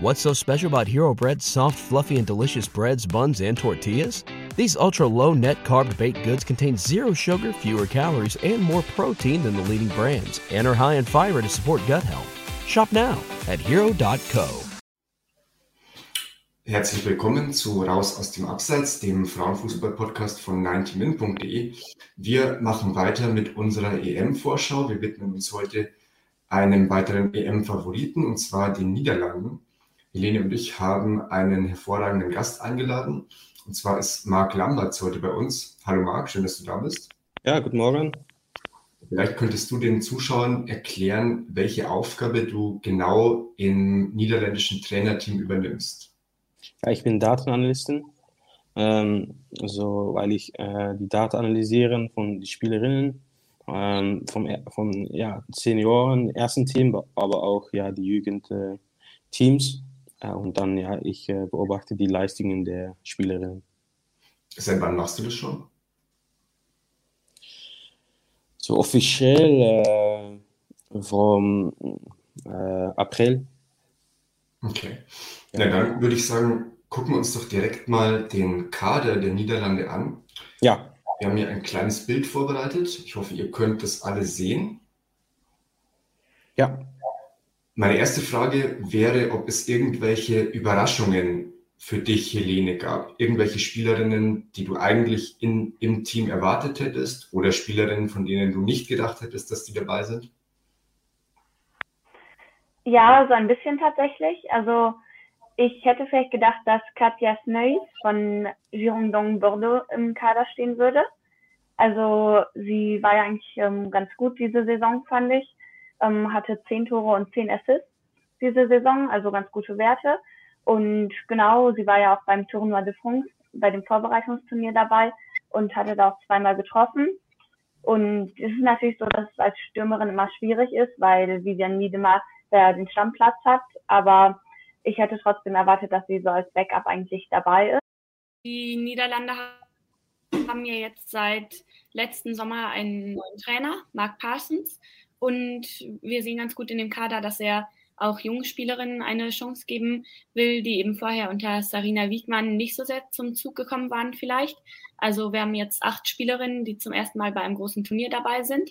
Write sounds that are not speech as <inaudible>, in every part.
What's so special about Hero Bread's soft, fluffy, and delicious breads, buns, and tortillas? These ultra low net carb baked goods contain zero sugar, fewer calories, and more protein than the leading brands, and are high in fiber to support gut health. Shop now at hero.co. Herzlich willkommen zu Raus aus dem Abseits, dem Frauenfußball-Podcast von 90min.de. Wir machen weiter mit unserer EM-Vorschau. Wir widmen uns heute einem weiteren EM-Favoriten, und zwar den Niederlanden. Helene und ich haben einen hervorragenden Gast eingeladen. Und zwar ist Marc Lamberts heute bei uns. Hallo Marc, schön, dass du da bist. Ja, guten Morgen. Vielleicht könntest du den Zuschauern erklären, welche Aufgabe du genau im niederländischen Trainerteam übernimmst. Ja, ich bin Datenanalystin, ähm, also weil ich äh, die Daten analysieren von den Spielerinnen, ähm, vom, vom ja, Senioren, ersten Team, aber auch ja, die Jugendteams. Äh, und dann, ja, ich äh, beobachte die Leistungen der Spielerinnen. Seit wann machst du das schon? So offiziell äh, vom äh, April. Okay. Ja, dann würde ich sagen, gucken wir uns doch direkt mal den Kader der Niederlande an. Ja. Wir haben hier ein kleines Bild vorbereitet. Ich hoffe, ihr könnt das alle sehen. Ja. Meine erste Frage wäre, ob es irgendwelche Überraschungen für dich, Helene, gab. Irgendwelche Spielerinnen, die du eigentlich in, im Team erwartet hättest oder Spielerinnen, von denen du nicht gedacht hättest, dass die dabei sind? Ja, so ein bisschen tatsächlich. Also ich hätte vielleicht gedacht, dass Katja Sneus von Girondin Bordeaux im Kader stehen würde. Also sie war ja eigentlich ähm, ganz gut diese Saison, fand ich ähm, hatte zehn Tore und zehn Assists diese Saison, also ganz gute Werte. Und genau, sie war ja auch beim Tournoi de France, bei dem Vorbereitungsturnier dabei und hatte da auch zweimal getroffen. Und es ist natürlich so, dass es als Stürmerin immer schwierig ist, weil Vivian Miedemar da den Stammplatz hat. Aber ich hätte trotzdem erwartet, dass sie so als Backup eigentlich dabei ist. Die Niederlande haben ja jetzt seit letzten Sommer einen neuen Trainer, Mark Parsons. Und wir sehen ganz gut in dem Kader, dass er auch jungen Spielerinnen eine Chance geben will, die eben vorher unter Sarina Wiegmann nicht so sehr zum Zug gekommen waren vielleicht. Also wir haben jetzt acht Spielerinnen, die zum ersten Mal bei einem großen Turnier dabei sind.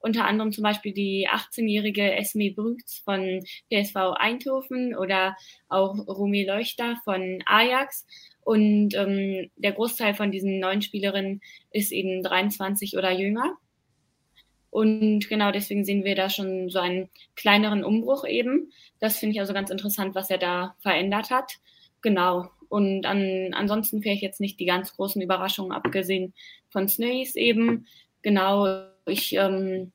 Unter anderem zum Beispiel die 18-jährige Esme Brügz von PSV Eindhoven oder auch Rumi Leuchter von Ajax. Und ähm, der Großteil von diesen neun Spielerinnen ist eben 23 oder jünger. Und genau deswegen sehen wir da schon so einen kleineren Umbruch eben. Das finde ich also ganz interessant, was er da verändert hat. Genau. Und an, ansonsten vielleicht jetzt nicht die ganz großen Überraschungen, abgesehen von Snays eben. Genau, ich, ähm,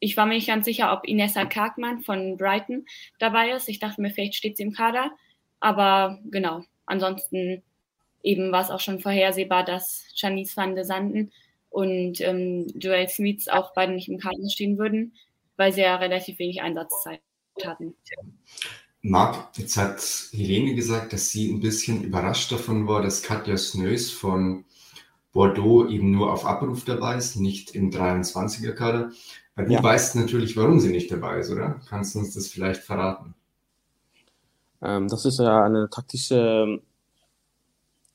ich war mir nicht ganz sicher, ob Inessa Karkmann von Brighton dabei ist. Ich dachte mir, vielleicht steht sie im Kader. Aber genau, ansonsten eben war es auch schon vorhersehbar, dass Janice van de Sanden und ähm, Joel Smith auch beide nicht im Kader stehen würden, weil sie ja relativ wenig Einsatzzeit hatten. Marc, jetzt hat Helene gesagt, dass sie ein bisschen überrascht davon war, dass Katja Snös von Bordeaux eben nur auf Abruf dabei ist, nicht im 23er-Kader. Weil du ja. weißt natürlich, warum sie nicht dabei ist, oder? Kannst du uns das vielleicht verraten? Ähm, das ist ja eine taktische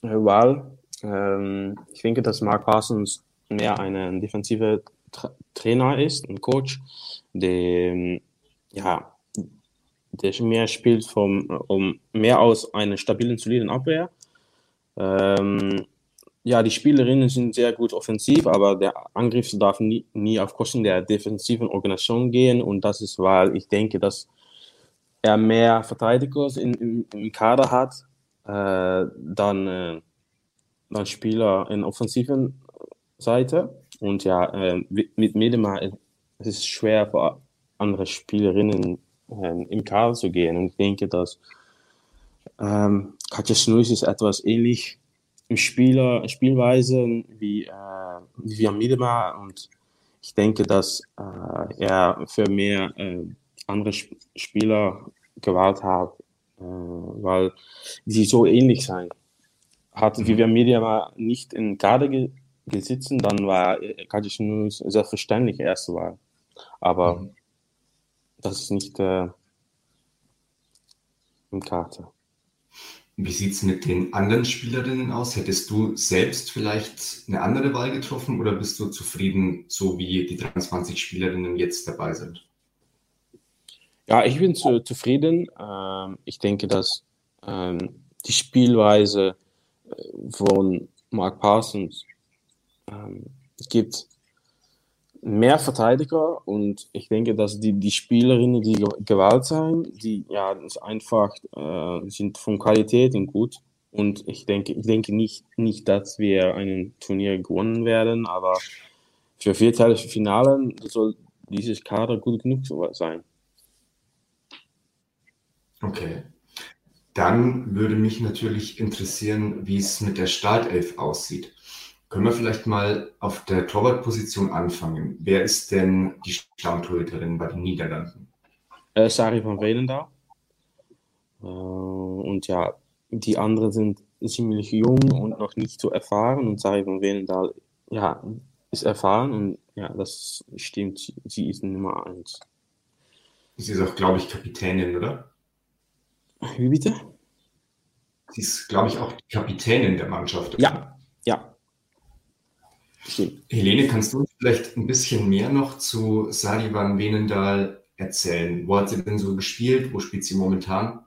äh, Wahl. Ähm, ich denke, dass Mark Parsons mehr ein defensiver Tra Trainer ist, ein Coach, der, ja, der mehr spielt vom, um mehr aus einer stabilen, soliden Abwehr. Ähm, ja, die Spielerinnen sind sehr gut offensiv, aber der Angriff darf nie, nie auf Kosten der defensiven Organisation gehen und das ist, weil ich denke, dass er mehr Verteidiger in, im, im Kader hat, äh, dann, äh, dann Spieler in offensiven Seite. Und ja, äh, mit Medema ist es schwer für andere Spielerinnen äh, im Kader zu gehen. Und ich denke, dass ähm, Katja Snus ist etwas ähnlich im Spieler, Spielweise wie, äh, wie Medema. Und ich denke, dass äh, er für mehr äh, andere Spieler gewählt hat, äh, weil sie so ähnlich sein. Hat mhm. Vivian Media nicht in Kader ge sitzen, dann war Kadic nur selbstverständlich erste Wahl. Aber mhm. das ist nicht, äh, im Kader. Wie sieht es mit den anderen Spielerinnen aus? Hättest du selbst vielleicht eine andere Wahl getroffen oder bist du zufrieden, so wie die 23 Spielerinnen jetzt dabei sind? Ja, ich bin zu, zufrieden. Ähm, ich denke, dass ähm, die Spielweise äh, von Mark Parsons ähm, es gibt mehr Verteidiger und ich denke, dass die, die Spielerinnen, die gewählt sind, die ja einfach äh, sind von Qualität und gut. Und ich denke, ich denke nicht, nicht, dass wir ein Turnier gewonnen werden, aber für vier Finale soll dieses Kader gut genug sein. Okay. Dann würde mich natürlich interessieren, wie es mit der Startelf aussieht. Können wir vielleicht mal auf der Torwartposition anfangen? Wer ist denn die Stammtorhüterin bei den Niederlanden? Äh, Sari von Wenendaal. Äh, und ja, die anderen sind ziemlich jung und noch nicht so erfahren. Und Sari von Wenendaal, ja, ist erfahren und ja, das stimmt. Sie ist Nummer eins. Sie ist auch, glaube ich, Kapitänin, oder? Wie bitte? Sie ist, glaube ich, auch die Kapitänin der Mannschaft. Oder? Ja, ja. Stimmt. Helene, kannst du vielleicht ein bisschen mehr noch zu Sari van Venendaal erzählen? Wo hat sie denn so gespielt? Wo spielt sie momentan?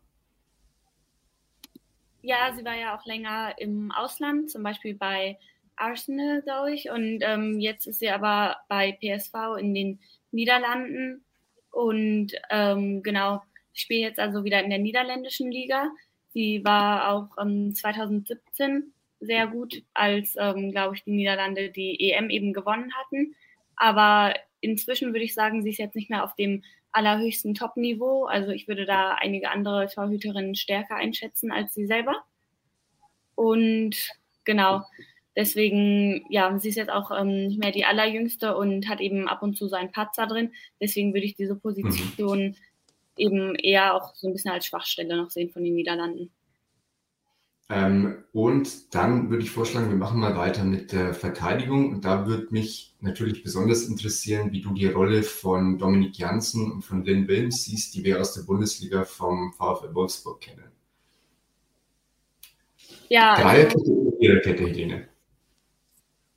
Ja, sie war ja auch länger im Ausland, zum Beispiel bei Arsenal, glaube ich. Und ähm, jetzt ist sie aber bei PSV in den Niederlanden. Und ähm, genau, spielt jetzt also wieder in der niederländischen Liga. Sie war auch ähm, 2017 sehr gut, als, ähm, glaube ich, die Niederlande die EM eben gewonnen hatten. Aber inzwischen würde ich sagen, sie ist jetzt nicht mehr auf dem allerhöchsten Top-Niveau. Also ich würde da einige andere Torhüterinnen stärker einschätzen als sie selber. Und genau, deswegen, ja, sie ist jetzt auch ähm, nicht mehr die allerjüngste und hat eben ab und zu seinen Patzer drin. Deswegen würde ich diese Position mhm. eben eher auch so ein bisschen als Schwachstelle noch sehen von den Niederlanden. Ähm, und dann würde ich vorschlagen, wir machen mal weiter mit der Verteidigung. Und da würde mich natürlich besonders interessieren, wie du die Rolle von Dominik Janssen und von Lynn Wilms siehst, die wir aus der Bundesliga vom VfL Wolfsburg kennen. Ja. Dreierkette oder Viererkette, Helene?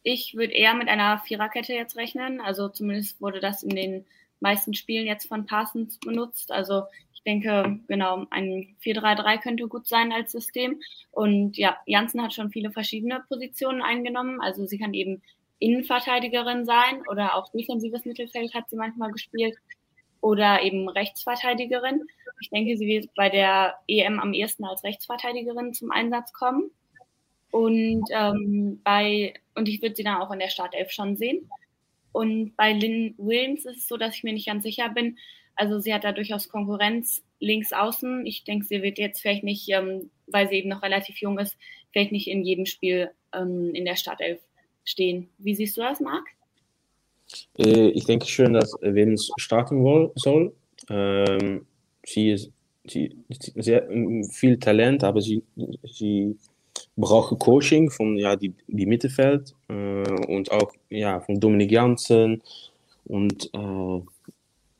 Ich würde eher mit einer Viererkette jetzt rechnen. Also zumindest wurde das in den meisten Spielen jetzt von Parsons benutzt. Also denke, genau, ein 4-3-3 könnte gut sein als System. Und ja, Janssen hat schon viele verschiedene Positionen eingenommen. Also sie kann eben Innenverteidigerin sein oder auch defensives Mittelfeld hat sie manchmal gespielt oder eben Rechtsverteidigerin. Ich denke, sie wird bei der EM am ehesten als Rechtsverteidigerin zum Einsatz kommen. Und ähm, bei und ich würde sie dann auch in der Startelf schon sehen. Und bei Lynn Williams ist es so, dass ich mir nicht ganz sicher bin, also sie hat da durchaus Konkurrenz links außen. Ich denke, sie wird jetzt vielleicht nicht, ähm, weil sie eben noch relativ jung ist, vielleicht nicht in jedem Spiel ähm, in der Startelf stehen. Wie siehst du das, Marc? Äh, ich denke schon, dass Venus starten soll. Ähm, sie ist sie, sehr viel Talent, aber sie, sie braucht Coaching von ja, die, die Mittelfeld äh, und auch ja, von Dominik Janssen und äh,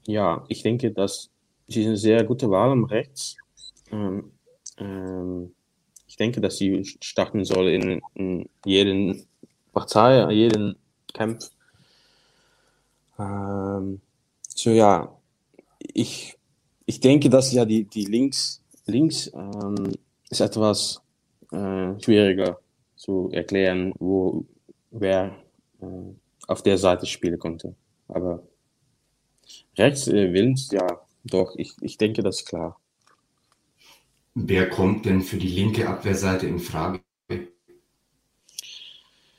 ja, ich denke, dass sie eine sehr gute Wahl am Rechts. Ähm, ähm, ich denke, dass sie starten soll in, in jeden Partei, jeden Kampf. Ähm, so ja, ich, ich denke, dass ja die, die Links, links ähm, ist etwas äh, schwieriger zu erklären, wo wer äh, auf der Seite spielen konnte. Aber Rechts äh, Willens, ja, doch, ich, ich denke, das ist klar. Wer kommt denn für die linke Abwehrseite in Frage?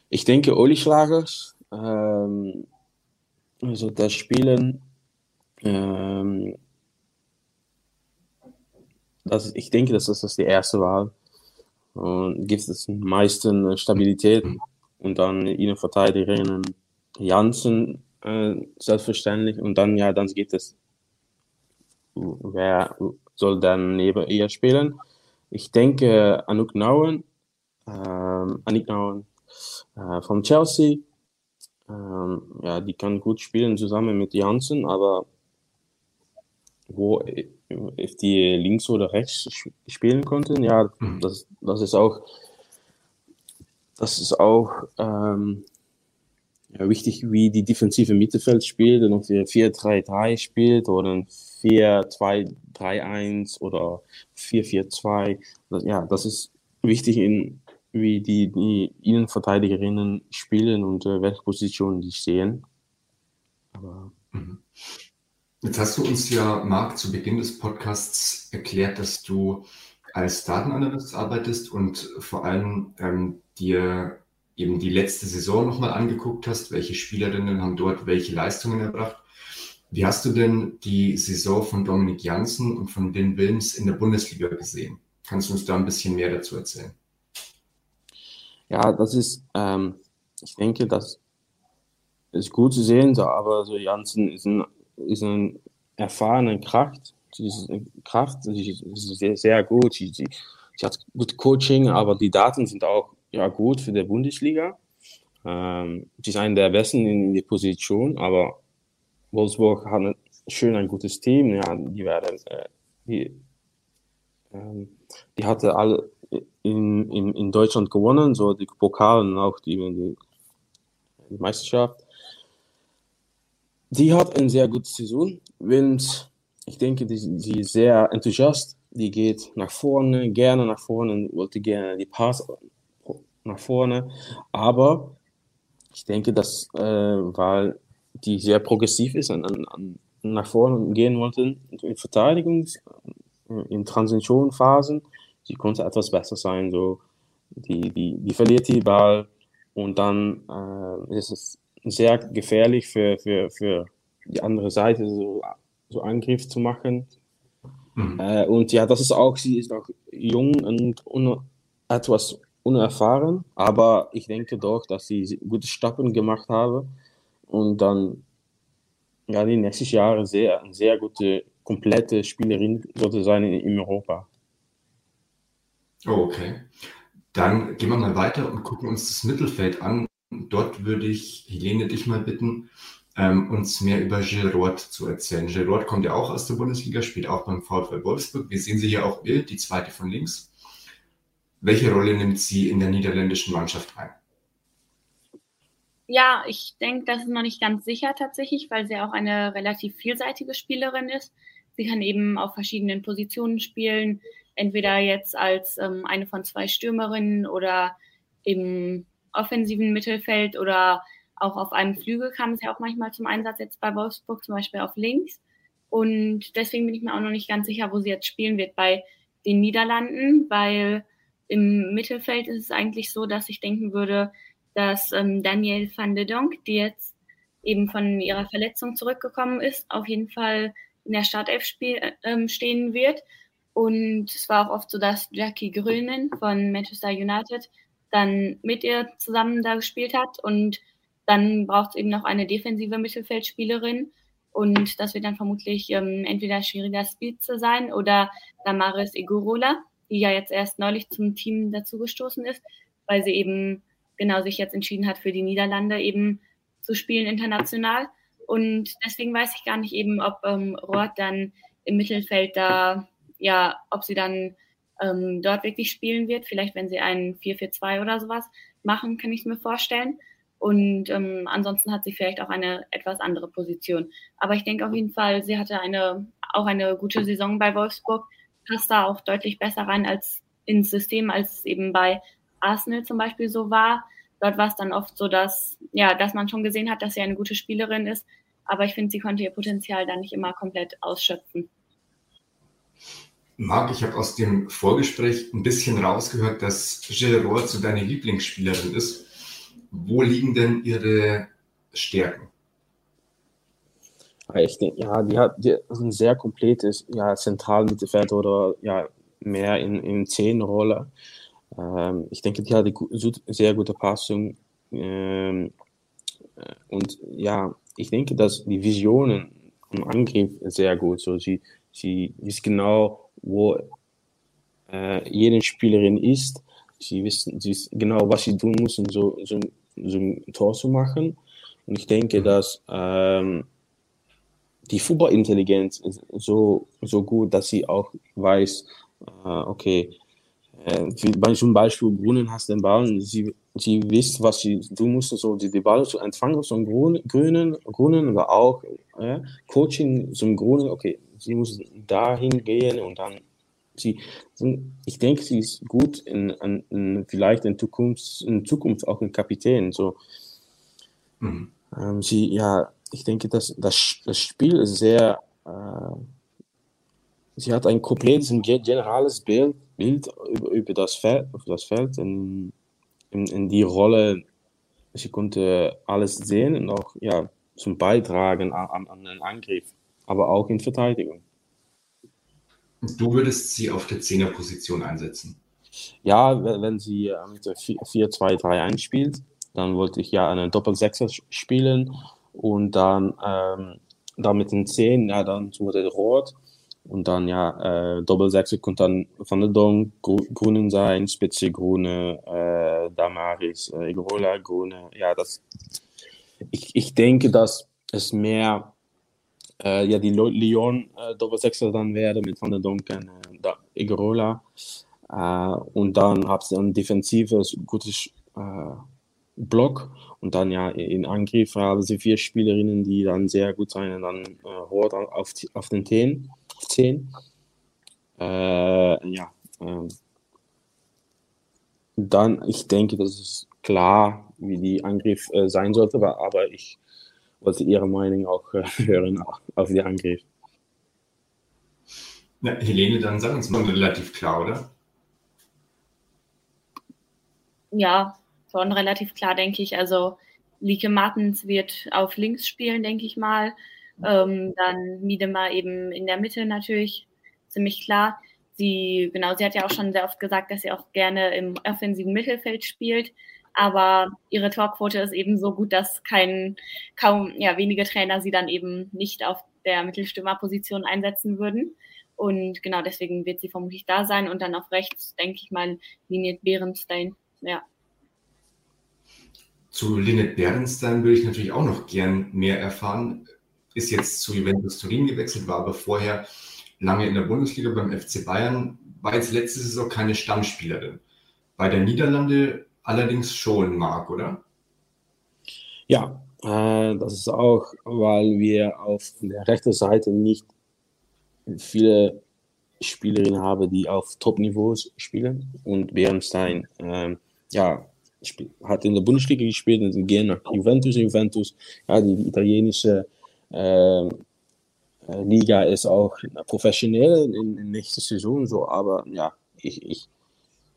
Ich denke, Oli Schlagers. Ähm, also das Spielen. Ähm, das, ich denke, das ist das die erste Wahl. Und gibt es am meisten Stabilität. Und dann Innenverteidigerinnen Janssen äh, selbstverständlich. Und dann, ja, dann geht es, wer soll dann neben ihr spielen? Ich denke, Anouk Nouwen, ähm, Anouk Nouwen äh, von Chelsea, ähm, ja, die kann gut spielen zusammen mit Janssen, aber wo if die links oder rechts spielen konnten. Ja, mhm. das, das ist auch, das ist auch ähm, ja, wichtig, wie die defensive Mittelfeld spielt und ob sie 4-3-3 spielt oder 4-2-3-1 oder 4-4-2. Ja, das ist wichtig in wie die, die Innenverteidigerinnen spielen und äh, welche Positionen die stehen. Aber mhm. Jetzt hast du uns ja, Marc, zu Beginn des Podcasts erklärt, dass du als Datenanalyst arbeitest und vor allem ähm, dir eben die letzte Saison nochmal angeguckt hast, welche Spielerinnen haben dort welche Leistungen erbracht. Wie hast du denn die Saison von Dominik Janssen und von Lynn Wilms in der Bundesliga gesehen? Kannst du uns da ein bisschen mehr dazu erzählen? Ja, das ist, ähm, ich denke, das ist gut zu sehen, aber so Janssen ist ein, ist ein erfahrener Kraft. Sie ist Kraft, sie ist sehr, sehr gut. Sie, sie, sie hat gut Coaching, aber die Daten sind auch ja, gut für die Bundesliga. Ähm, sie ist einer der Besten in der Position, aber Wolfsburg hat ein, schön ein gutes Team. Ja, die werden, äh, die, ähm, die hatte alle in, in, in Deutschland gewonnen, so die Pokal und auch die, die Meisterschaft. Die hat eine sehr gute Saison. Und ich denke, die, sie ist sehr enthusiast. Die geht nach vorne, gerne nach vorne und wollte gerne die Pass nach vorne. Aber ich denke, dass, äh, weil die sehr progressiv ist und an, an, nach vorne gehen wollte in Verteidigung, in Transitionphasen, sie konnte etwas besser sein. So, die, die, die verliert die Ball und dann äh, ist es sehr gefährlich für, für, für die andere Seite, so, so Angriff zu machen. Mhm. Äh, und ja, das ist auch, sie ist auch jung und un, etwas unerfahren, aber ich denke doch, dass sie gute Stappen gemacht habe und dann ja, die nächsten Jahre sehr, eine sehr gute, komplette Spielerin sollte sein in, in Europa. Oh, okay. Dann gehen wir mal weiter und gucken uns das Mittelfeld an. Dort würde ich Helene dich mal bitten, ähm, uns mehr über Gilroyd zu erzählen. Gilroyd kommt ja auch aus der Bundesliga, spielt auch beim VfL Wolfsburg. Wir sehen sie hier auch Bild, die zweite von links. Welche Rolle nimmt sie in der niederländischen Mannschaft ein? Ja, ich denke, das ist noch nicht ganz sicher tatsächlich, weil sie auch eine relativ vielseitige Spielerin ist. Sie kann eben auf verschiedenen Positionen spielen, entweder jetzt als ähm, eine von zwei Stürmerinnen oder im offensiven Mittelfeld oder auch auf einem Flügel kam es ja auch manchmal zum Einsatz jetzt bei Wolfsburg, zum Beispiel auf links. Und deswegen bin ich mir auch noch nicht ganz sicher, wo sie jetzt spielen wird bei den Niederlanden, weil im Mittelfeld ist es eigentlich so, dass ich denken würde, dass ähm, Danielle van de Donk, die jetzt eben von ihrer Verletzung zurückgekommen ist, auf jeden Fall in der Startelf spiel, äh, stehen wird und es war auch oft so, dass Jackie Grönen von Manchester United dann mit ihr zusammen da gespielt hat. Und dann braucht es eben noch eine defensive Mittelfeldspielerin. Und das wird dann vermutlich ähm, entweder Shirida Spitze sein oder Damaris Igorola, die ja jetzt erst neulich zum Team dazugestoßen ist, weil sie eben genau sich jetzt entschieden hat, für die Niederlande eben zu spielen international. Und deswegen weiß ich gar nicht eben, ob ähm, Roth dann im Mittelfeld da ja, ob sie dann ähm, dort wirklich spielen wird. Vielleicht, wenn sie einen 4-4-2 oder sowas machen, kann ich mir vorstellen. Und ähm, ansonsten hat sie vielleicht auch eine etwas andere Position. Aber ich denke auf jeden Fall, sie hatte eine, auch eine gute Saison bei Wolfsburg, passt da auch deutlich besser rein als ins System, als es eben bei Arsenal zum Beispiel so war. Dort war es dann oft so, dass, ja, dass man schon gesehen hat, dass sie eine gute Spielerin ist. Aber ich finde, sie konnte ihr Potenzial dann nicht immer komplett ausschöpfen. Marc, ich habe aus dem Vorgespräch ein bisschen rausgehört, dass Gilles Rohr zu deiner Lieblingsspielerin ist. Wo liegen denn ihre Stärken? Ich denke, ja, die hat die ein sehr kompletes ja, Zentralmittelfeld oder ja, mehr in, in zehn Rolle. Ähm, ich denke, die hat eine sehr gute Passung. Ähm, und ja, ich denke, dass die Visionen im Angriff sehr gut. So, sie, sie ist genau wo äh, jede Spielerin ist. Sie wissen, sie wissen genau, was sie tun muss, um so, so, so ein Tor zu machen. Und ich denke, dass ähm, die Fußballintelligenz ist so, so gut, dass sie auch weiß, äh, okay, äh, wie, zum Beispiel Grünen hast den Ball, sie, sie wisst, was sie, du musst so die, die Ball zu empfangen zum Grünen, Grünen, Grünen aber auch äh, Coaching zum Grünen, okay, sie muss dahin gehen und dann sie, ich denke, sie ist gut in, in, in vielleicht in Zukunft, in Zukunft auch ein Kapitän. So, mhm. ähm, sie, ja, ich denke, dass das, das Spiel ist sehr, äh, sie hat ein komplettes, ein generales Bild, Bild über, über, das Feld, über das Feld in, in, in die Rolle. Sie konnte alles sehen und auch ja, zum Beitragen an, an den Angriff, aber auch in Verteidigung. Du würdest sie auf der Zehnerposition einsetzen? Ja, wenn sie mit der 4-2-3 einspielt, dann wollte ich ja eine Doppel-Sechser spielen und dann, ähm, dann mit den 10, ja, dann wurde Rot und dann ja, äh, Doppel-Sechser konnte dann Van der Dong Grünen sein, Spitze Grüne, äh, Damaris, äh, Igrola Grüne, ja, das, ich, ich denke, dass es mehr äh, ja, die Lyon äh, Doppelsechser dann werde mit Van der Donken, äh, Igorola. Äh, und dann habt ihr ein defensives, gutes äh, Block. Und dann ja in Angriff haben sie vier Spielerinnen, die dann sehr gut sein und dann äh, Hort auf, auf den 10. 10. Äh, ja. Äh, dann, ich denke, das ist klar, wie die Angriff sein sollte, aber ich wollte Ihre Meinung auch äh, <laughs> hören auf die Angriff. Ja, Helene, dann sag uns mal relativ klar, oder? Ja, schon relativ klar, denke ich. Also Lieke Martens wird auf links spielen, denke ich mal. Ähm, dann Miedema eben in der Mitte natürlich, ziemlich klar. Sie, genau, sie hat ja auch schon sehr oft gesagt, dass sie auch gerne im offensiven Mittelfeld spielt aber ihre Torquote ist eben so gut, dass kein, kaum, ja, wenige Trainer sie dann eben nicht auf der Mittelstürmerposition einsetzen würden. Und genau deswegen wird sie vermutlich da sein und dann auf rechts, denke ich mal, Linet Behrenstein, ja. Zu Linet Behrenstein würde ich natürlich auch noch gern mehr erfahren. Ist jetzt zu Juventus Turin gewechselt, war aber vorher lange in der Bundesliga beim FC Bayern, war jetzt letzte Saison keine Stammspielerin. Bei der Niederlande allerdings schon mag, oder? Ja, äh, das ist auch, weil wir auf der rechten Seite nicht viele Spielerinnen haben, die auf Top-Niveaus spielen. Und Bernstein, äh, ja, hat in der Bundesliga gespielt und gehen nach Juventus. Juventus, ja, die, italienische äh, Liga ist auch professionell in, in nächster Saison so, aber ja, ich, ich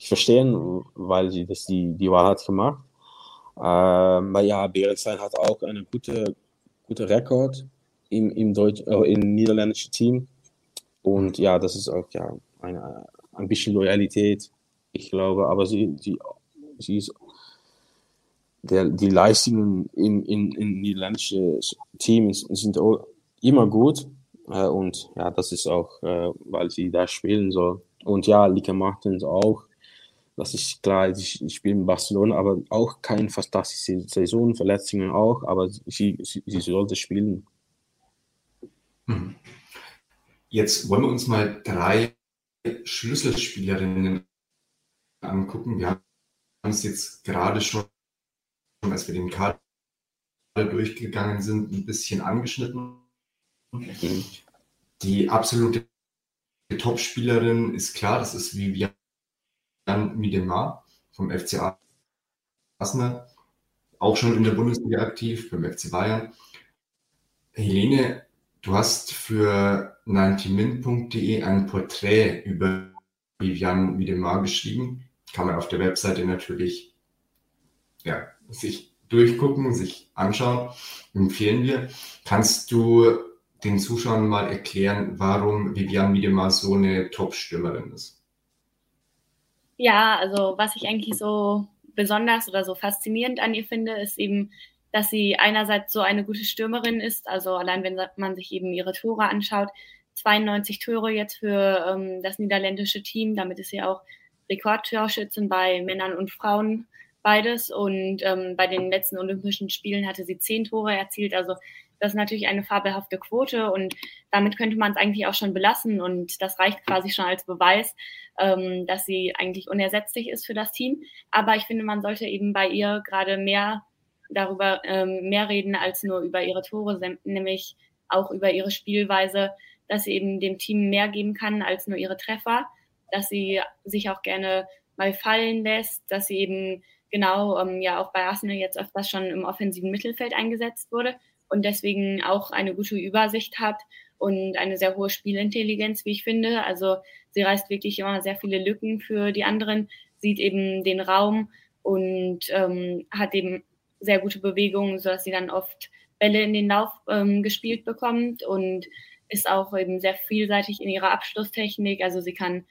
ich verstehe, weil sie das die, die Wahl hat gemacht. Ähm, ja, Berenstein hat auch einen guten gute Rekord im, im, Deutsch, äh, im niederländischen Team. Und ja, das ist auch ja, eine, ein bisschen Loyalität, ich glaube. Aber sie, sie, sie ist der, die Leistungen im, im, im niederländischen Team sind immer gut. Äh, und ja, das ist auch, äh, weil sie da spielen soll. Und ja, Lika Martens auch. Das ist klar, ich, ich spiele in Barcelona, aber auch keine fantastische Saison, Verletzungen auch, aber sie, sie, sie sollte spielen. Mhm. Jetzt wollen wir uns mal drei Schlüsselspielerinnen angucken. Wir haben es jetzt gerade schon, als wir den Kader durchgegangen sind, ein bisschen angeschnitten. Mhm. Die absolute Topspielerin ist klar, das ist Vivian Jan Miedemar vom FC Arsenal, auch schon in der Bundesliga aktiv beim FC Bayern. Helene, du hast für 90min.de ein Porträt über Vivian Miedemar geschrieben. Kann man auf der Webseite natürlich ja, sich durchgucken, sich anschauen. Empfehlen wir. Kannst du den Zuschauern mal erklären, warum Vivian Miedemar so eine Top-Stürmerin ist? Ja, also was ich eigentlich so besonders oder so faszinierend an ihr finde, ist eben, dass sie einerseits so eine gute Stürmerin ist, also allein wenn man sich eben ihre Tore anschaut, 92 Tore jetzt für ähm, das niederländische Team, damit ist sie auch Rekordtorschützin bei Männern und Frauen beides. Und ähm, bei den letzten Olympischen Spielen hatte sie zehn Tore erzielt, also Das ist natürlich eine fabelhafte Quote und damit könnte man es eigentlich auch schon belassen und das reicht quasi schon als Beweis, ähm, dass sie eigentlich unersetzlich ist für das Team. Aber ich finde, man sollte eben bei ihr gerade mehr darüber ähm, mehr reden als nur über ihre Tore, nämlich auch über ihre Spielweise, dass sie eben dem Team mehr geben kann als nur ihre Treffer, dass sie sich auch gerne mal fallen lässt, dass sie eben genau ähm, ja auch bei Arsenal jetzt öfters schon im offensiven Mittelfeld eingesetzt wurde und deswegen auch eine gute Übersicht hat und eine sehr hohe Spielintelligenz, wie ich finde. Also sie reißt wirklich immer sehr viele Lücken für die anderen, sieht eben den Raum und ähm, hat eben sehr gute Bewegungen, sodass sie dann oft Bälle in den Lauf ähm, gespielt bekommt und ist auch eben sehr vielseitig in ihrer Abschlusstechnik. Also sie kann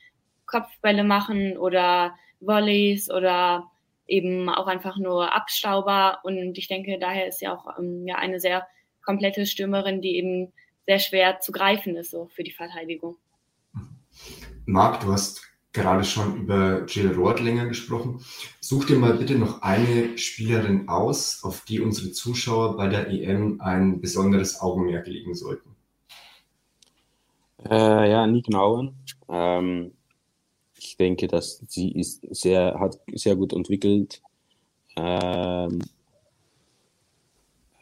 Kopfbälle machen oder Volleys oder eben auch einfach nur Abstauber. Und ich denke, daher ist sie auch ähm, ja eine sehr komplette Stürmerin, die eben sehr schwer zu greifen ist so für die Verteidigung. Marc, du hast gerade schon über Jill Rohrtlinger gesprochen. Such dir mal bitte noch eine Spielerin aus, auf die unsere Zuschauer bei der EM ein besonderes Augenmerk legen sollten. Äh, ja, Nick Nauer. Ähm, ich denke, dass sie ist sehr, hat sehr gut entwickelt. Ähm,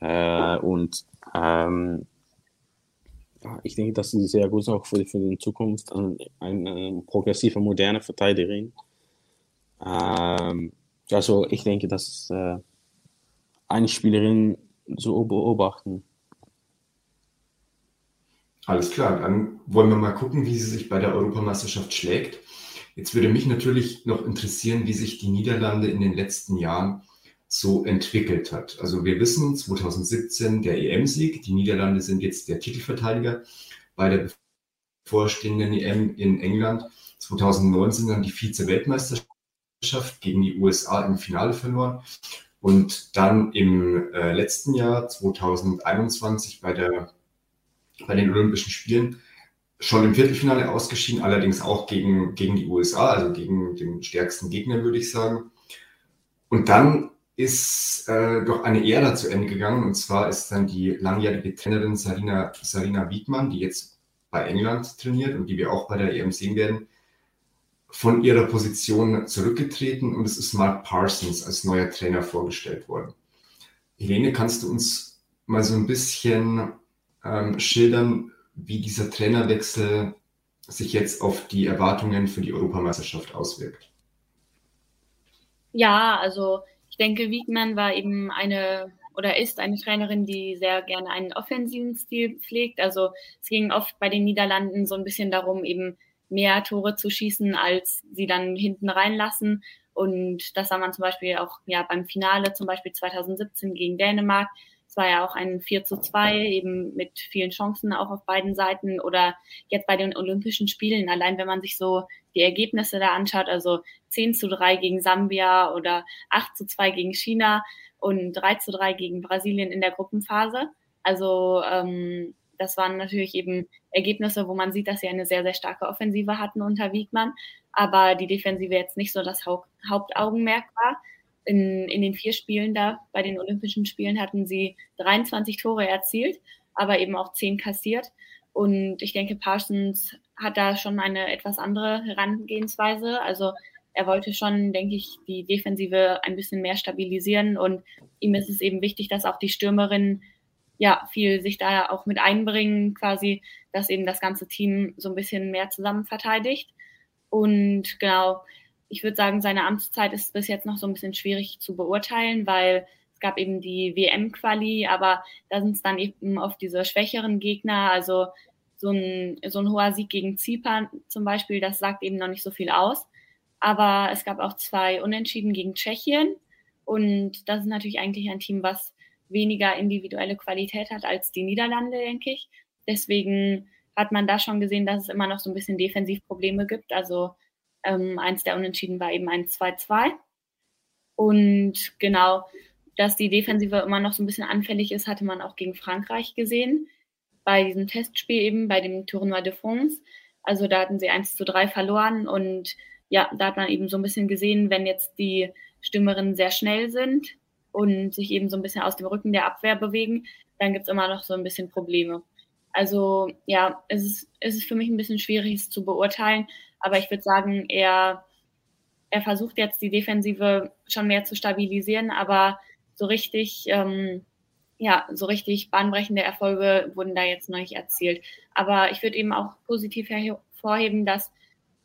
äh, und ähm, ich denke, dass sie sehr gut ist auch für, für die Zukunft eine, eine progressive, moderne Verteidigerin. Ähm, also ich denke, das ist äh, eine Spielerin zu beobachten. Alles klar, dann wollen wir mal gucken, wie sie sich bei der Europameisterschaft schlägt. Jetzt würde mich natürlich noch interessieren, wie sich die Niederlande in den letzten Jahren so entwickelt hat. Also wir wissen 2017 der EM-Sieg, die Niederlande sind jetzt der Titelverteidiger bei der bevorstehenden EM in England. 2019 dann die Vize-Weltmeisterschaft gegen die USA im Finale verloren und dann im äh, letzten Jahr 2021 bei der bei den Olympischen Spielen schon im Viertelfinale ausgeschieden, allerdings auch gegen, gegen die USA, also gegen den stärksten Gegner, würde ich sagen. Und dann ist äh, doch eine Ära zu Ende gegangen. Und zwar ist dann die langjährige Trainerin Sarina, Sarina Wiedmann, die jetzt bei England trainiert und die wir auch bei der EM sehen werden, von ihrer Position zurückgetreten und es ist Mark Parsons als neuer Trainer vorgestellt worden. Helene, kannst du uns mal so ein bisschen ähm, schildern, wie dieser Trainerwechsel sich jetzt auf die Erwartungen für die Europameisterschaft auswirkt? Ja, also denke, Wiegmann war eben eine oder ist eine Trainerin, die sehr gerne einen offensiven Stil pflegt. Also es ging oft bei den Niederlanden so ein bisschen darum, eben mehr Tore zu schießen, als sie dann hinten reinlassen. Und das sah man zum Beispiel auch ja beim Finale, zum Beispiel 2017 gegen Dänemark. Es war ja auch ein 4 zu 2, eben mit vielen Chancen auch auf beiden Seiten. Oder jetzt bei den Olympischen Spielen, allein wenn man sich so die Ergebnisse da anschaut, also 10 zu 3 gegen Sambia oder 8 zu 2 gegen China und 3 zu 3 gegen Brasilien in der Gruppenphase. Also ähm, das waren natürlich eben Ergebnisse, wo man sieht, dass sie eine sehr, sehr starke Offensive hatten unter Wiegmann, aber die Defensive jetzt nicht so das Hauptaugenmerk war in, in den vier Spielen da bei den Olympischen Spielen hatten sie 23 Tore erzielt, aber eben auch zehn kassiert. Und ich denke, Parsons hat da schon eine etwas andere Herangehensweise. Also er wollte schon, denke ich, die Defensive ein bisschen mehr stabilisieren und ihm ist es eben wichtig, dass auch die Stürmerinnen ja viel sich da auch mit einbringen, quasi, dass eben das ganze Team so ein bisschen mehr zusammen verteidigt. Und genau, ich würde sagen, seine Amtszeit ist bis jetzt noch so ein bisschen schwierig zu beurteilen, weil es gab eben die WM-Quali, aber da sind es dann eben oft diese schwächeren Gegner. Also so ein, so ein hoher Sieg gegen Zypern zum Beispiel, das sagt eben noch nicht so viel aus. Aber es gab auch zwei Unentschieden gegen Tschechien. Und das ist natürlich eigentlich ein Team, was weniger individuelle Qualität hat als die Niederlande, denke ich. Deswegen hat man da schon gesehen, dass es immer noch so ein bisschen Defensivprobleme gibt. Also ähm, eins der Unentschieden war eben ein 2-2. Und genau, dass die Defensive immer noch so ein bisschen anfällig ist, hatte man auch gegen Frankreich gesehen. Bei diesem Testspiel eben, bei dem Tournoi de France. Also da hatten sie 1 zu 3 verloren und ja, da hat man eben so ein bisschen gesehen, wenn jetzt die Stürmerinnen sehr schnell sind und sich eben so ein bisschen aus dem Rücken der Abwehr bewegen, dann gibt es immer noch so ein bisschen Probleme. Also ja, es ist, es ist für mich ein bisschen schwierig, es zu beurteilen, aber ich würde sagen, er, er versucht jetzt die Defensive schon mehr zu stabilisieren, aber so richtig, ähm, ja, so richtig bahnbrechende Erfolge wurden da jetzt noch nicht erzielt. Aber ich würde eben auch positiv hervorheben, dass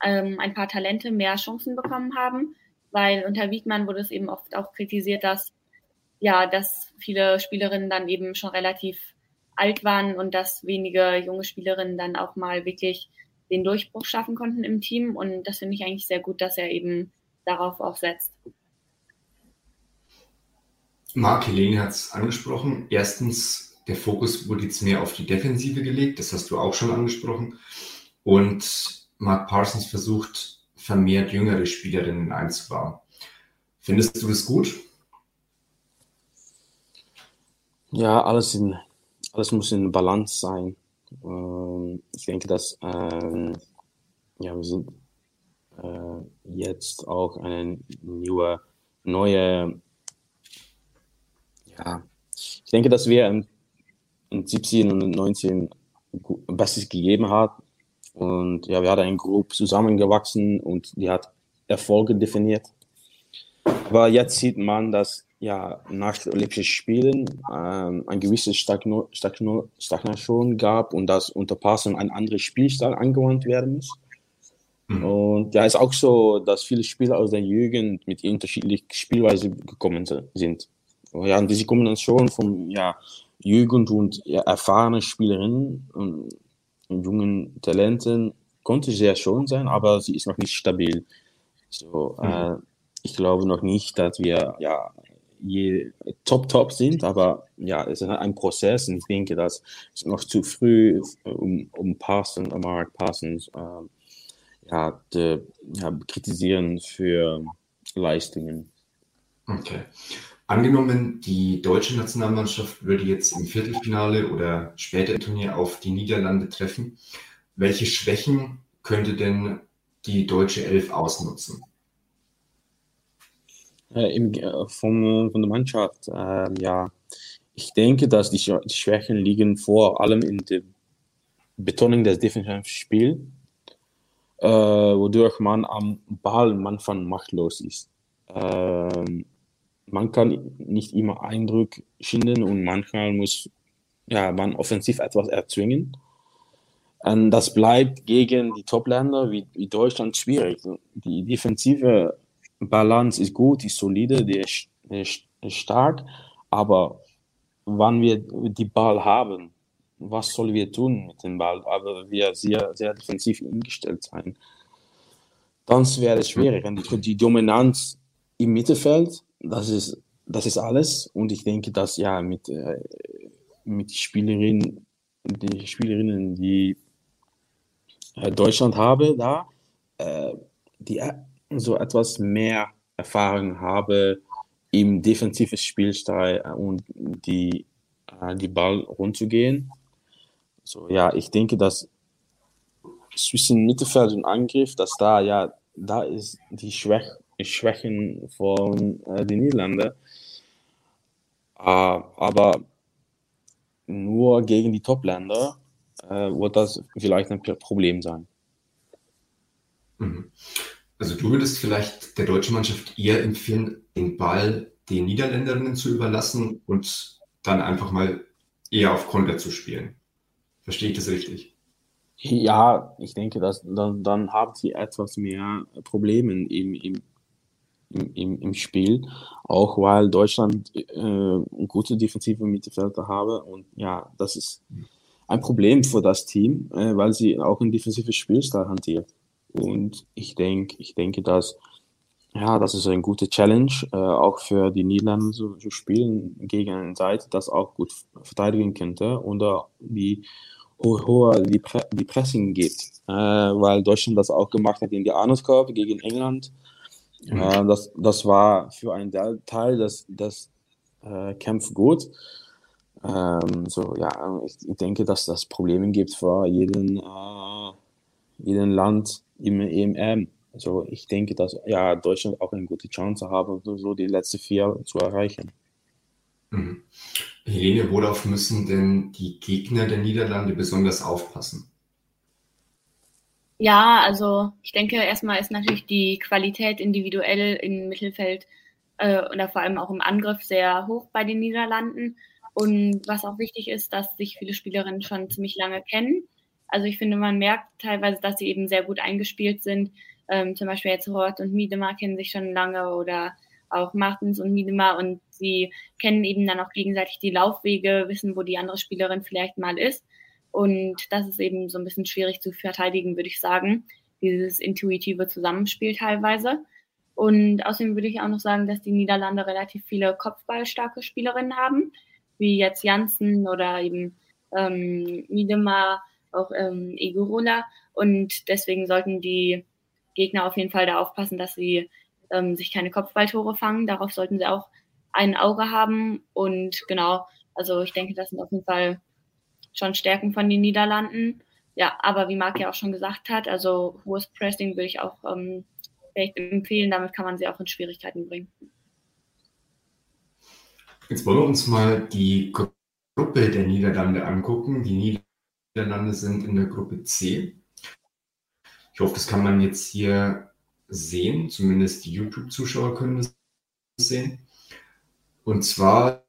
ähm, ein paar Talente mehr Chancen bekommen haben, weil unter Wiedmann wurde es eben oft auch kritisiert, dass ja, dass viele Spielerinnen dann eben schon relativ alt waren und dass wenige junge Spielerinnen dann auch mal wirklich den Durchbruch schaffen konnten im Team. Und das finde ich eigentlich sehr gut, dass er eben darauf auch setzt. Marc Helene hat es angesprochen. Erstens, der Fokus wurde jetzt mehr auf die Defensive gelegt. Das hast du auch schon angesprochen. Und Mark Parsons versucht, vermehrt jüngere Spielerinnen einzubauen. Findest du das gut? Ja, alles, in, alles muss in Balance sein. Ähm, ich denke, dass ähm, ja, wir sind äh, jetzt auch eine neue, neue ja, ich denke, dass wir in, in 17 und 19 Bestes gegeben haben. Und ja, wir hatten eine Gruppe zusammengewachsen und die hat Erfolge definiert. Aber jetzt sieht man, dass ja, nach den Olympischen Spielen ähm, ein gewisses Stagno Stagno Stagnation gab und dass unter Passung ein anderer Spielstil angewandt werden muss. Mhm. Und ja, ist auch so, dass viele Spieler aus der Jugend mit unterschiedlichen Spielweisen gekommen sind. Ja, und diese Kombination von ja, Jugend und ja, erfahrenen Spielerinnen und, und jungen Talenten konnte sehr schön sein, aber sie ist noch nicht stabil. So, mhm. äh, ich glaube noch nicht, dass wir ja je top top sind, aber ja, es ist ein Prozess und ich denke, dass es noch zu früh um, um Parsons, um Mark Parsons, äh, ja, de, ja, kritisieren für Leistungen. Okay. Angenommen, die deutsche Nationalmannschaft würde jetzt im Viertelfinale oder später im Turnier auf die Niederlande treffen. Welche Schwächen könnte denn die deutsche Elf ausnutzen? Äh, im, äh, von, von der Mannschaft, äh, ja, ich denke, dass die, die, Schwächen liegen vor allem in der Betonung des defensiven Spiels, äh, wodurch man am Ball manchmal machtlos ist. Ähm, man kann nicht immer Eindruck schinden und manchmal muss ja, man offensiv etwas erzwingen. Und das bleibt gegen die Top-Länder wie, wie Deutschland schwierig. Die defensive Balance ist gut, ist solide, die ist, ist, ist stark, aber wann wir die Ball haben, was sollen wir tun mit dem Ball? Aber wir sehr, sehr defensiv eingestellt sein. Dann wäre es schwierig. Und die, Dominanz im Mittelfeld, das ist, das ist alles. Und ich denke, dass ja mit, äh, mit Spielerinnen, die Spielerinnen, die äh, Deutschland habe, da, äh, die so etwas mehr Erfahrung habe im defensiven Spielstil und die, äh, die Ball runterzugehen. So, ja, ich denke, dass zwischen Mittelfeld und Angriff, dass da ja, da ist die Schwäch, Schwächen von äh, den Niederlanden. Äh, aber nur gegen die Top-Länder äh, wird das vielleicht ein Problem sein. Mhm. Also du würdest vielleicht der deutschen Mannschaft eher empfehlen, den Ball den Niederländerinnen zu überlassen und dann einfach mal eher auf Konter zu spielen. Verstehe ich das richtig? Ja, ich denke, dass dann, dann haben sie etwas mehr Probleme im, im, im, im Spiel, auch weil Deutschland äh, gute defensive Mittelfelder habe und ja, das ist ein Problem für das Team, äh, weil sie auch ein defensives Spielstil hantiert. Und ich denke, ich denke, dass ja, das ist eine gute Challenge, äh, auch für die Niederlande zu, zu, spielen gegen eine Seite, das auch gut verteidigen könnte oder die hoher die, Pre die Pressing gibt, äh, weil Deutschland das auch gemacht hat in die Arnold Cup gegen England. Mhm. Äh, das, das war für einen Teil des, des äh, Kampf gut. Ähm, so, ja, ich, ich, denke, dass das Probleme gibt für jeden, äh, jeden Land im EMM. Also ich denke, dass ja Deutschland auch eine gute Chance haben, so die letzten vier zu erreichen. Mhm. Helene, worauf müssen denn die Gegner der Niederlande besonders aufpassen? Ja, also ich denke, erstmal ist natürlich die Qualität individuell im Mittelfeld äh, oder vor allem auch im Angriff sehr hoch bei den Niederlanden. Und was auch wichtig ist, dass sich viele Spielerinnen schon ziemlich lange kennen. Also ich finde, man merkt teilweise, dass sie eben sehr gut eingespielt sind. Ähm, zum Beispiel jetzt Roth und Miedemar kennen sich schon lange oder auch Martens und Miedemar und sie kennen eben dann auch gegenseitig die Laufwege, wissen, wo die andere Spielerin vielleicht mal ist. Und das ist eben so ein bisschen schwierig zu verteidigen, würde ich sagen. Dieses intuitive Zusammenspiel teilweise. Und außerdem würde ich auch noch sagen, dass die Niederlande relativ viele kopfballstarke Spielerinnen haben, wie jetzt Janssen oder eben ähm, Miedemar, auch ähm, Egorola. Und deswegen sollten die Gegner auf jeden Fall da aufpassen, dass sie ähm, sich keine Kopfballtore fangen. Darauf sollten sie auch ein Auge haben. Und genau, also ich denke, das sind auf jeden Fall schon Stärken von den Niederlanden. Ja, aber wie Marc ja auch schon gesagt hat, also hohes Pressing würde ich auch ähm, vielleicht empfehlen. Damit kann man sie auch in Schwierigkeiten bringen. Jetzt wollen wir uns mal die Gruppe der Niederlande angucken. Die Niederlande sind in der Gruppe C. Ich hoffe, das kann man jetzt hier sehen. Zumindest die YouTube-Zuschauer können das sehen. Und zwar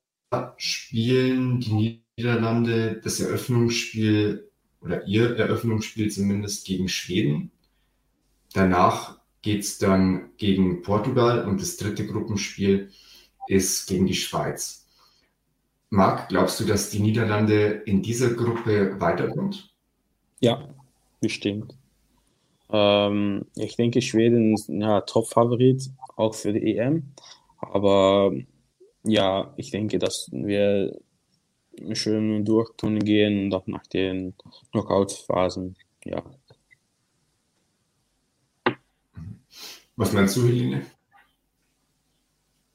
spielen die Niederlande das Eröffnungsspiel oder ihr Eröffnungsspiel zumindest gegen Schweden. Danach geht es dann gegen Portugal und das dritte Gruppenspiel ist gegen die Schweiz. Marc, glaubst du, dass die Niederlande in dieser Gruppe weiterkommt? Ja, bestimmt. Ähm, ich denke, Schweden ist ja Top-Favorit, auch für die EM. Aber ja, ich denke, dass wir schön durchturnen gehen und auch nach den Knockout-Phasen, ja. Was meinst du, Helene?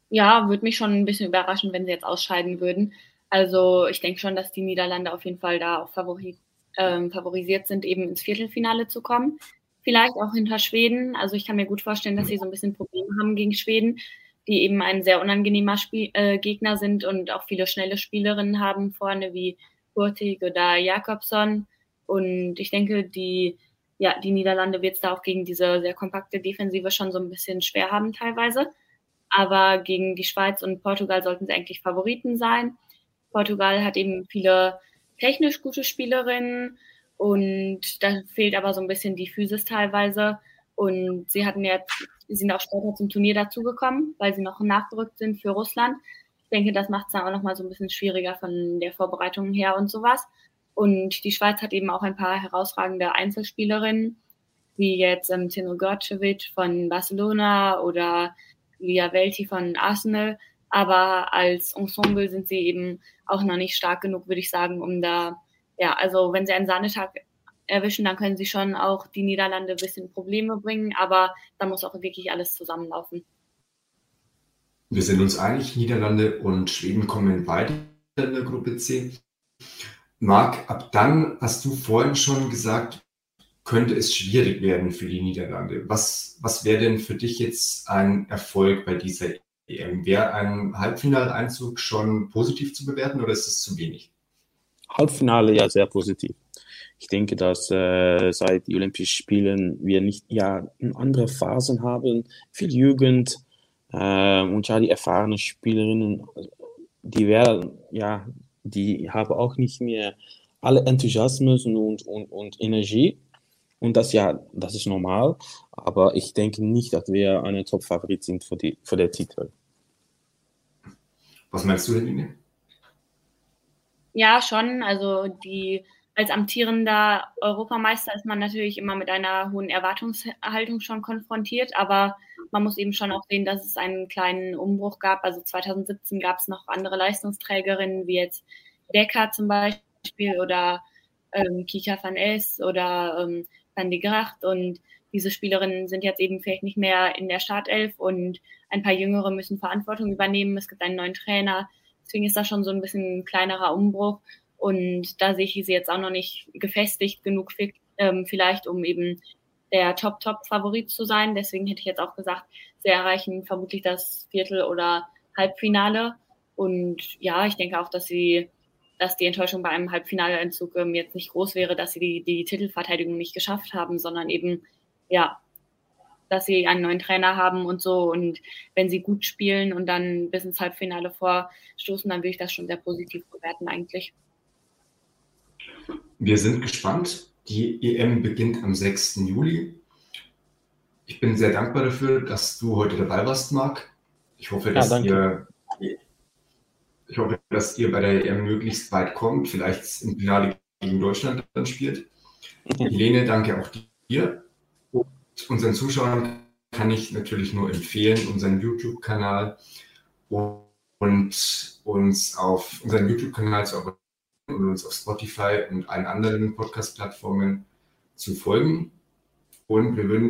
Ja, würde mich schon ein bisschen überraschen, wenn sie jetzt ausscheiden würden. Also ich denke schon, dass die Niederlande auf jeden Fall da auch favori ähm, favorisiert sind, eben ins Viertelfinale zu kommen. Vielleicht auch hinter Schweden. Also ich kann mir gut vorstellen, dass sie so ein bisschen Probleme haben gegen Schweden die eben ein sehr unangenehmer Spiel, äh, Gegner sind und auch viele schnelle Spielerinnen haben vorne wie Hurtig oder Jakobson. Und ich denke, die, ja, die Niederlande wird es da auch gegen diese sehr kompakte Defensive schon so ein bisschen schwer haben teilweise. Aber gegen die Schweiz und Portugal sollten sie eigentlich Favoriten sein. Portugal hat eben viele technisch gute Spielerinnen und da fehlt aber so ein bisschen die Physis teilweise. Und sie hatten jetzt Sie sind auch später zum Turnier dazugekommen, weil sie noch nachgerückt sind für Russland. Ich denke, das macht es dann auch nochmal so ein bisschen schwieriger von der Vorbereitung her und sowas. Und die Schweiz hat eben auch ein paar herausragende Einzelspielerinnen, wie jetzt ähm, Tino Gorcevic von Barcelona oder Lia Velti von Arsenal. Aber als Ensemble sind sie eben auch noch nicht stark genug, würde ich sagen, um da, ja, also wenn sie einen Sahnetag erwischen, dann können sie schon auch die Niederlande ein bisschen Probleme bringen, aber da muss auch wirklich alles zusammenlaufen. Wir sind uns einig, Niederlande und Schweden kommen weiter in der Gruppe C. Marc, ab dann hast du vorhin schon gesagt, könnte es schwierig werden für die Niederlande. Was, was wäre denn für dich jetzt ein Erfolg bei dieser EM? Wäre ein Halbfinaleinzug schon positiv zu bewerten oder ist es zu wenig? Halbfinale ja sehr positiv. Ich denke, dass äh, seit den Olympischen Spielen wir nicht ja andere Phasen haben, viel Jugend äh, und ja die erfahrenen Spielerinnen, die werden ja, die haben auch nicht mehr alle Enthusiasmus und, und, und Energie. Und das ja, das ist normal. Aber ich denke nicht, dass wir eine Top-Favorit sind für, die, für den Titel. Was meinst du, Helene? Ja, schon. Also die als amtierender Europameister ist man natürlich immer mit einer hohen Erwartungshaltung schon konfrontiert, aber man muss eben schon auch sehen, dass es einen kleinen Umbruch gab. Also 2017 gab es noch andere Leistungsträgerinnen, wie jetzt Decker zum Beispiel oder ähm, Kika van Es oder ähm, Van de Gracht und diese Spielerinnen sind jetzt eben vielleicht nicht mehr in der Startelf und ein paar Jüngere müssen Verantwortung übernehmen. Es gibt einen neuen Trainer. Deswegen ist das schon so ein bisschen ein kleinerer Umbruch. Und da sehe ich sie jetzt auch noch nicht gefestigt genug, ähm, vielleicht um eben der Top-Top-Favorit zu sein. Deswegen hätte ich jetzt auch gesagt, sie erreichen vermutlich das Viertel- oder Halbfinale. Und ja, ich denke auch, dass sie, dass die Enttäuschung bei einem Halbfinaleentzug ähm, jetzt nicht groß wäre, dass sie die, die Titelverteidigung nicht geschafft haben, sondern eben, ja, dass sie einen neuen Trainer haben und so. Und wenn sie gut spielen und dann bis ins Halbfinale vorstoßen, dann würde ich das schon sehr positiv bewerten eigentlich. Wir sind gespannt. Die EM beginnt am 6. Juli. Ich bin sehr dankbar dafür, dass du heute dabei warst, Marc. Ich hoffe, dass ja, ihr ich hoffe, dass ihr bei der EM möglichst weit kommt, vielleicht im Finale gegen Deutschland dann spielt. Helene, danke auch dir. Und unseren Zuschauern kann ich natürlich nur empfehlen, unseren YouTube-Kanal und uns auf unseren YouTube-Kanal zu abonnieren und uns auf Spotify und allen anderen Podcast-Plattformen zu folgen. Und wir würden